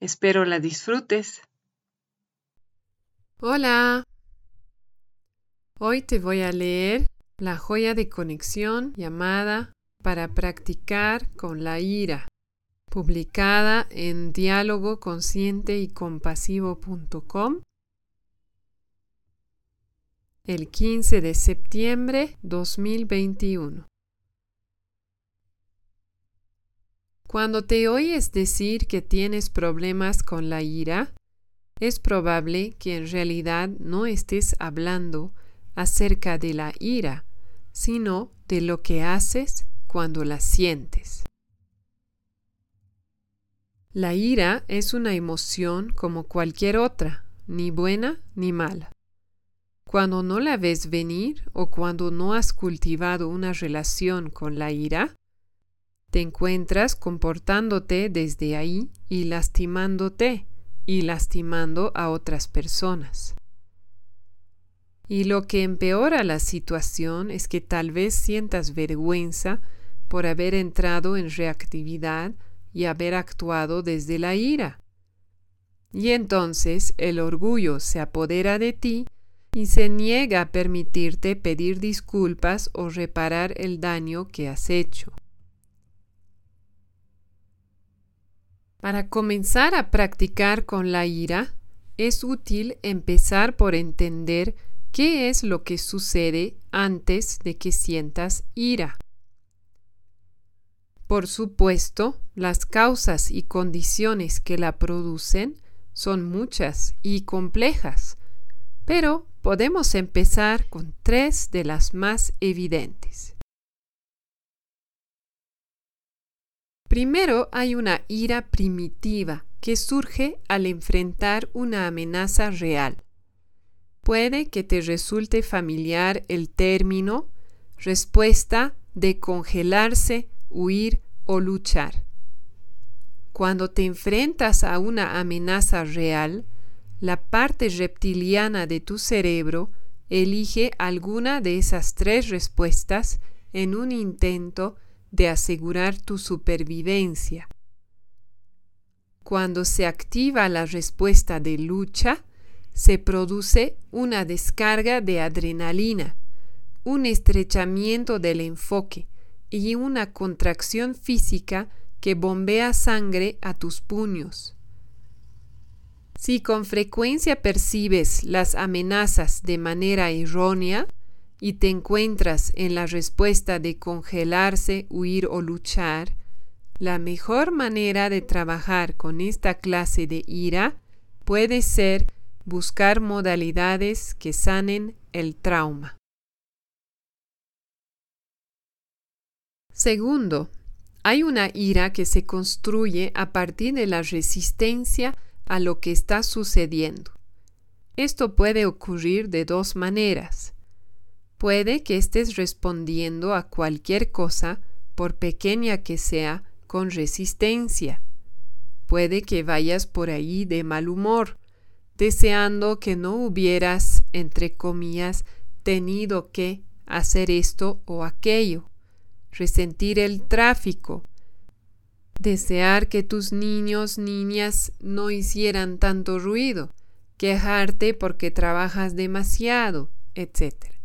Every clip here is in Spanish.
Espero la disfrutes. Hola. Hoy te voy a leer la joya de conexión llamada Para practicar con la ira, publicada en diálogo consciente y compasivo.com el 15 de septiembre 2021. Cuando te oyes decir que tienes problemas con la ira, es probable que en realidad no estés hablando acerca de la ira, sino de lo que haces cuando la sientes. La ira es una emoción como cualquier otra, ni buena ni mala. Cuando no la ves venir o cuando no has cultivado una relación con la ira, te encuentras comportándote desde ahí y lastimándote y lastimando a otras personas. Y lo que empeora la situación es que tal vez sientas vergüenza por haber entrado en reactividad y haber actuado desde la ira. Y entonces el orgullo se apodera de ti y se niega a permitirte pedir disculpas o reparar el daño que has hecho. Para comenzar a practicar con la ira, es útil empezar por entender qué es lo que sucede antes de que sientas ira. Por supuesto, las causas y condiciones que la producen son muchas y complejas, pero podemos empezar con tres de las más evidentes. Primero hay una ira primitiva que surge al enfrentar una amenaza real. Puede que te resulte familiar el término respuesta de congelarse, huir o luchar. Cuando te enfrentas a una amenaza real, la parte reptiliana de tu cerebro elige alguna de esas tres respuestas en un intento de asegurar tu supervivencia. Cuando se activa la respuesta de lucha, se produce una descarga de adrenalina, un estrechamiento del enfoque y una contracción física que bombea sangre a tus puños. Si con frecuencia percibes las amenazas de manera errónea, y te encuentras en la respuesta de congelarse, huir o luchar, la mejor manera de trabajar con esta clase de ira puede ser buscar modalidades que sanen el trauma. Segundo, hay una ira que se construye a partir de la resistencia a lo que está sucediendo. Esto puede ocurrir de dos maneras. Puede que estés respondiendo a cualquier cosa, por pequeña que sea, con resistencia. Puede que vayas por ahí de mal humor, deseando que no hubieras, entre comillas, tenido que hacer esto o aquello, resentir el tráfico, desear que tus niños, niñas no hicieran tanto ruido, quejarte porque trabajas demasiado, etc.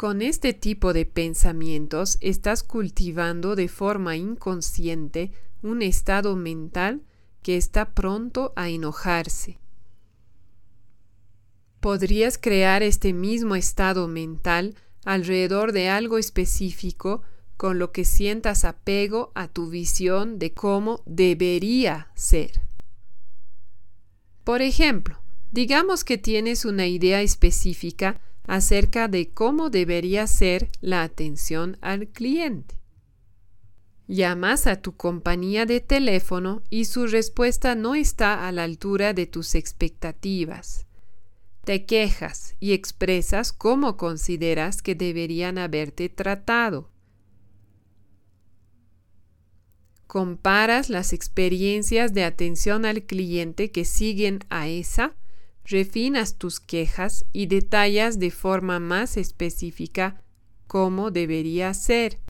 Con este tipo de pensamientos estás cultivando de forma inconsciente un estado mental que está pronto a enojarse. Podrías crear este mismo estado mental alrededor de algo específico con lo que sientas apego a tu visión de cómo debería ser. Por ejemplo, digamos que tienes una idea específica acerca de cómo debería ser la atención al cliente. Llamas a tu compañía de teléfono y su respuesta no está a la altura de tus expectativas. Te quejas y expresas cómo consideras que deberían haberte tratado. Comparas las experiencias de atención al cliente que siguen a esa, refinas tus quejas y detallas de forma más específica cómo debería ser.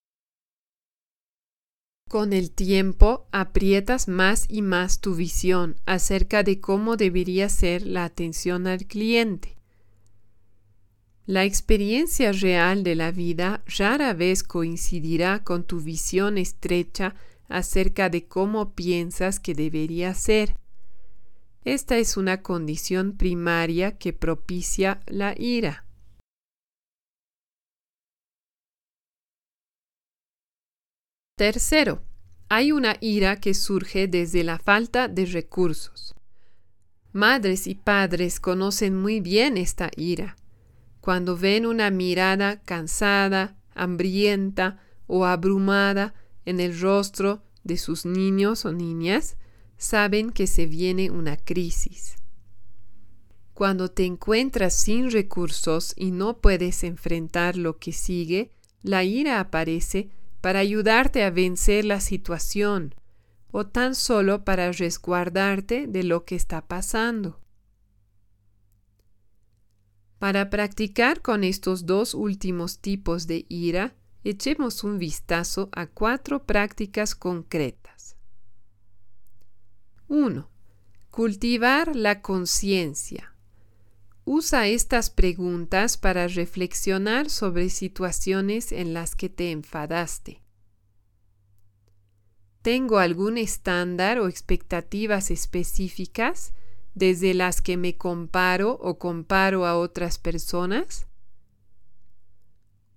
Con el tiempo aprietas más y más tu visión acerca de cómo debería ser la atención al cliente. La experiencia real de la vida rara vez coincidirá con tu visión estrecha acerca de cómo piensas que debería ser. Esta es una condición primaria que propicia la ira. Tercero, hay una ira que surge desde la falta de recursos. Madres y padres conocen muy bien esta ira. Cuando ven una mirada cansada, hambrienta o abrumada en el rostro de sus niños o niñas, saben que se viene una crisis. Cuando te encuentras sin recursos y no puedes enfrentar lo que sigue, la ira aparece para ayudarte a vencer la situación o tan solo para resguardarte de lo que está pasando. Para practicar con estos dos últimos tipos de ira, echemos un vistazo a cuatro prácticas concretas. 1. Cultivar la conciencia. Usa estas preguntas para reflexionar sobre situaciones en las que te enfadaste. ¿Tengo algún estándar o expectativas específicas desde las que me comparo o comparo a otras personas?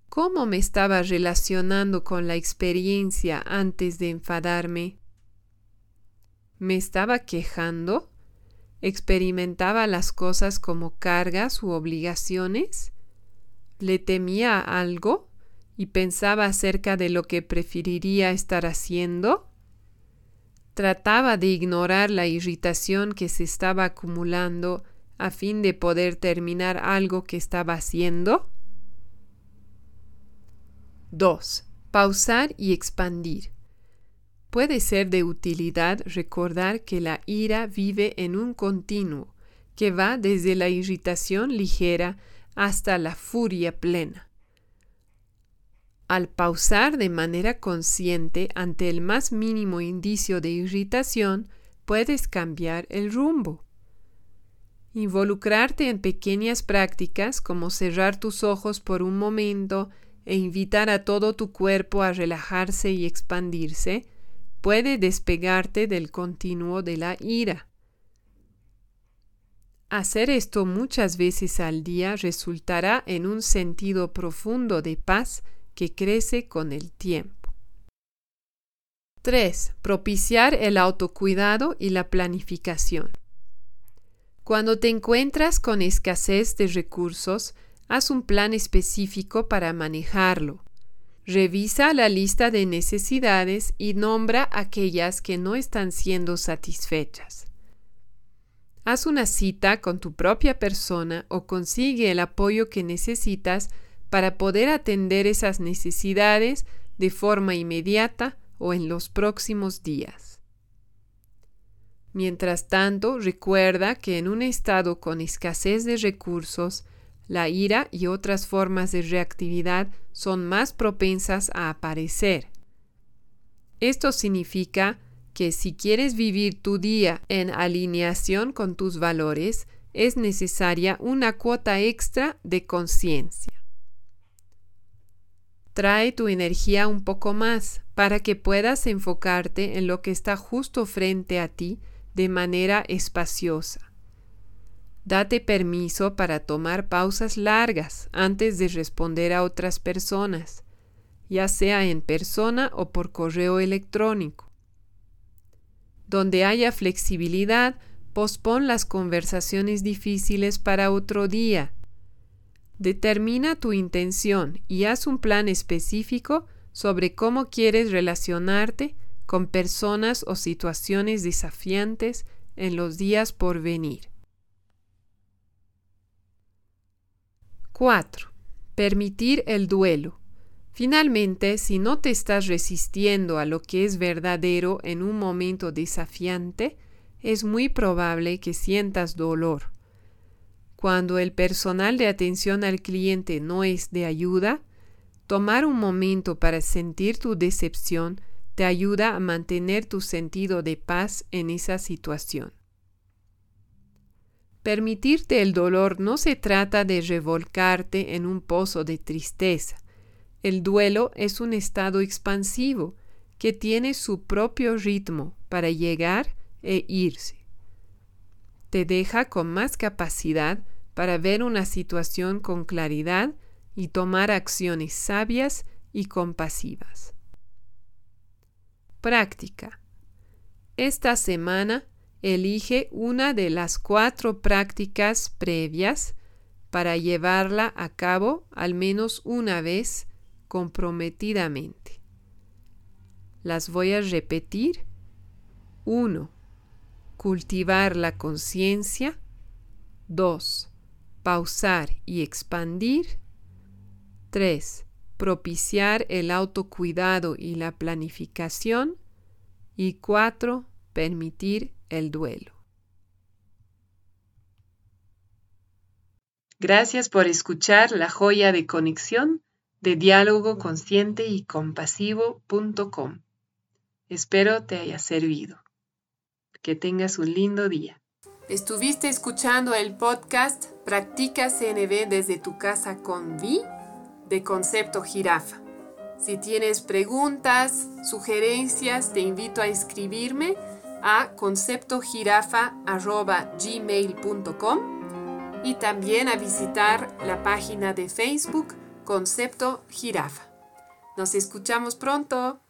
¿Cómo me estaba relacionando con la experiencia antes de enfadarme? ¿Me estaba quejando? experimentaba las cosas como cargas u obligaciones, le temía algo y pensaba acerca de lo que preferiría estar haciendo, trataba de ignorar la irritación que se estaba acumulando a fin de poder terminar algo que estaba haciendo. 2. Pausar y expandir. Puede ser de utilidad recordar que la ira vive en un continuo, que va desde la irritación ligera hasta la furia plena. Al pausar de manera consciente ante el más mínimo indicio de irritación, puedes cambiar el rumbo. Involucrarte en pequeñas prácticas como cerrar tus ojos por un momento e invitar a todo tu cuerpo a relajarse y expandirse puede despegarte del continuo de la ira. Hacer esto muchas veces al día resultará en un sentido profundo de paz que crece con el tiempo. 3. Propiciar el autocuidado y la planificación. Cuando te encuentras con escasez de recursos, haz un plan específico para manejarlo. Revisa la lista de necesidades y nombra aquellas que no están siendo satisfechas. Haz una cita con tu propia persona o consigue el apoyo que necesitas para poder atender esas necesidades de forma inmediata o en los próximos días. Mientras tanto, recuerda que en un estado con escasez de recursos, la ira y otras formas de reactividad son más propensas a aparecer. Esto significa que si quieres vivir tu día en alineación con tus valores, es necesaria una cuota extra de conciencia. Trae tu energía un poco más para que puedas enfocarte en lo que está justo frente a ti de manera espaciosa. Date permiso para tomar pausas largas antes de responder a otras personas, ya sea en persona o por correo electrónico. Donde haya flexibilidad, pospon las conversaciones difíciles para otro día. Determina tu intención y haz un plan específico sobre cómo quieres relacionarte con personas o situaciones desafiantes en los días por venir. 4. Permitir el duelo. Finalmente, si no te estás resistiendo a lo que es verdadero en un momento desafiante, es muy probable que sientas dolor. Cuando el personal de atención al cliente no es de ayuda, tomar un momento para sentir tu decepción te ayuda a mantener tu sentido de paz en esa situación. Permitirte el dolor no se trata de revolcarte en un pozo de tristeza. El duelo es un estado expansivo que tiene su propio ritmo para llegar e irse. Te deja con más capacidad para ver una situación con claridad y tomar acciones sabias y compasivas. Práctica. Esta semana elige una de las cuatro prácticas previas para llevarla a cabo al menos una vez comprometidamente. Las voy a repetir. 1. Cultivar la conciencia. 2. Pausar y expandir. 3. Propiciar el autocuidado y la planificación. Y 4. Permitir el duelo. Gracias por escuchar la joya de conexión de diálogo consciente y compasivo.com. Espero te haya servido. Que tengas un lindo día. Estuviste escuchando el podcast Practica CNB desde tu casa con Vi de Concepto Jirafa. Si tienes preguntas, sugerencias, te invito a escribirme a conceptojirafa.gmail.com y también a visitar la página de Facebook Concepto Jirafa. Nos escuchamos pronto.